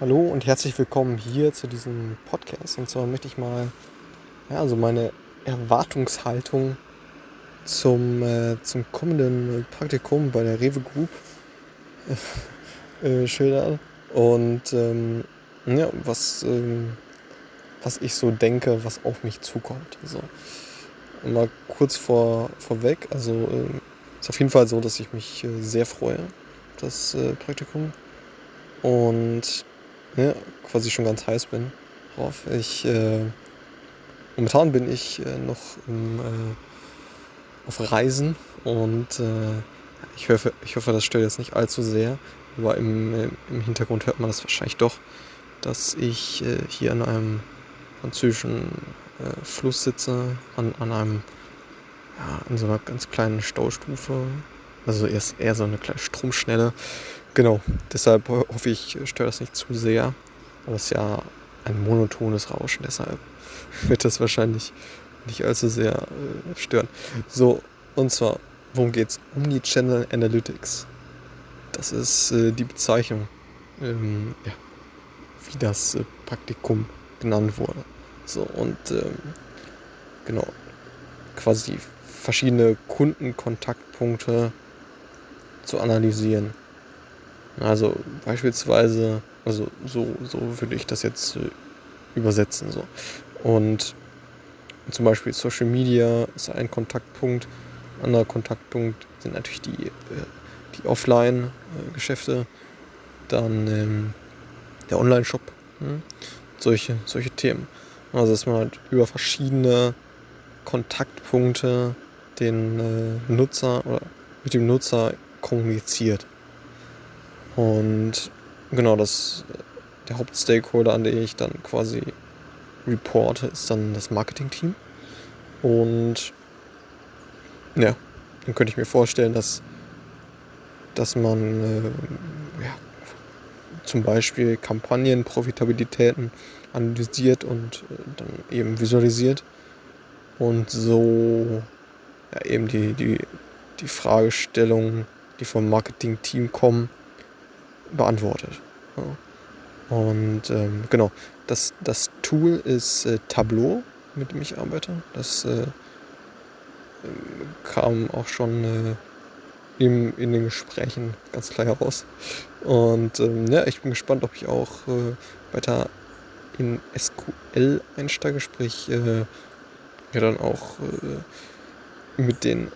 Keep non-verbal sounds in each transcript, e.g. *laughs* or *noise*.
Hallo und herzlich willkommen hier zu diesem Podcast. Und zwar möchte ich mal ja, also meine Erwartungshaltung zum, äh, zum kommenden Praktikum bei der Rewe Group äh, *laughs* schildern. Und ähm, ja, was, ähm, was ich so denke, was auf mich zukommt. Also, mal kurz vor, vorweg. Also äh, ist auf jeden Fall so, dass ich mich äh, sehr freue, das äh, Praktikum. Und ja, quasi schon ganz heiß bin drauf. Ich, äh, momentan bin ich äh, noch im, äh, auf Reisen und äh, ich, hoffe, ich hoffe, das stört jetzt nicht allzu sehr, aber im, äh, im Hintergrund hört man das wahrscheinlich doch, dass ich äh, hier an einem französischen Fluss sitze, an, an einem, ja, in so einer ganz kleinen Staustufe. Also erst eher so eine kleine Stromschnelle Genau, deshalb hoffe ich, stört das nicht zu sehr. Aber es ist ja ein monotones Rauschen, deshalb *laughs* wird das wahrscheinlich nicht allzu sehr äh, stören. So, und zwar, worum geht's? Omnichannel Analytics. Das ist äh, die Bezeichnung, ähm, ja, wie das äh, Praktikum genannt wurde. So, und ähm, genau, quasi verschiedene Kundenkontaktpunkte zu analysieren. Also beispielsweise, also so, so würde ich das jetzt äh, übersetzen. So. Und zum Beispiel Social Media ist ein Kontaktpunkt. Ein anderer Kontaktpunkt sind natürlich die, äh, die Offline-Geschäfte. Dann ähm, der Online-Shop. Hm? Solche, solche Themen. Also dass man halt über verschiedene Kontaktpunkte den äh, Nutzer oder mit dem Nutzer kommuniziert. Und genau, das, der Hauptstakeholder, an den ich dann quasi reporte, ist dann das Marketing-Team. Und ja, dann könnte ich mir vorstellen, dass, dass man äh, ja, zum Beispiel Kampagnen, Profitabilitäten analysiert und äh, dann eben visualisiert und so ja, eben die, die, die Fragestellungen, die vom Marketing-Team kommen, beantwortet. Ja. Und ähm, genau, das, das Tool ist äh, Tableau, mit dem ich arbeite. Das äh, kam auch schon äh, in, in den Gesprächen ganz klar heraus. Und ähm, ja, ich bin gespannt, ob ich auch äh, weiter in SQL einsteige, sprich äh, ja dann auch äh, mit den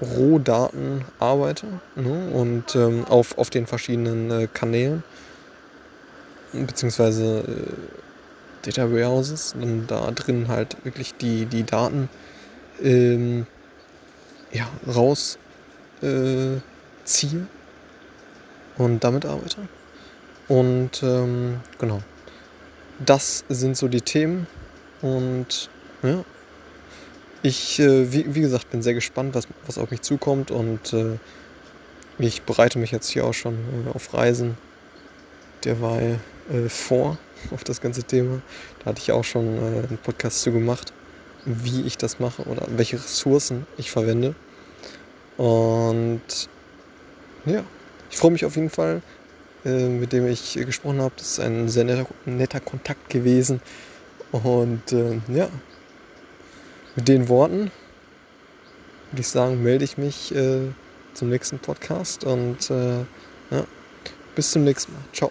Rohdaten arbeite ne? und ähm, auf, auf den verschiedenen äh, Kanälen beziehungsweise äh, Data Warehouses und da drin halt wirklich die, die Daten ähm, ja, raus äh, und damit arbeite. Und ähm, genau, das sind so die Themen und ja, ich, äh, wie, wie, gesagt, bin sehr gespannt, was, was auf mich zukommt und äh, ich bereite mich jetzt hier auch schon äh, auf Reisen derweil äh, vor, *laughs* auf das ganze Thema. Da hatte ich auch schon äh, einen Podcast zu gemacht, wie ich das mache oder welche Ressourcen ich verwende. Und ja, ich freue mich auf jeden Fall, äh, mit dem ich gesprochen habe. Das ist ein sehr netter, netter Kontakt gewesen. Und ja, mit den Worten würde ich sagen, melde ich mich äh, zum nächsten Podcast und äh, ja, bis zum nächsten Mal. Ciao.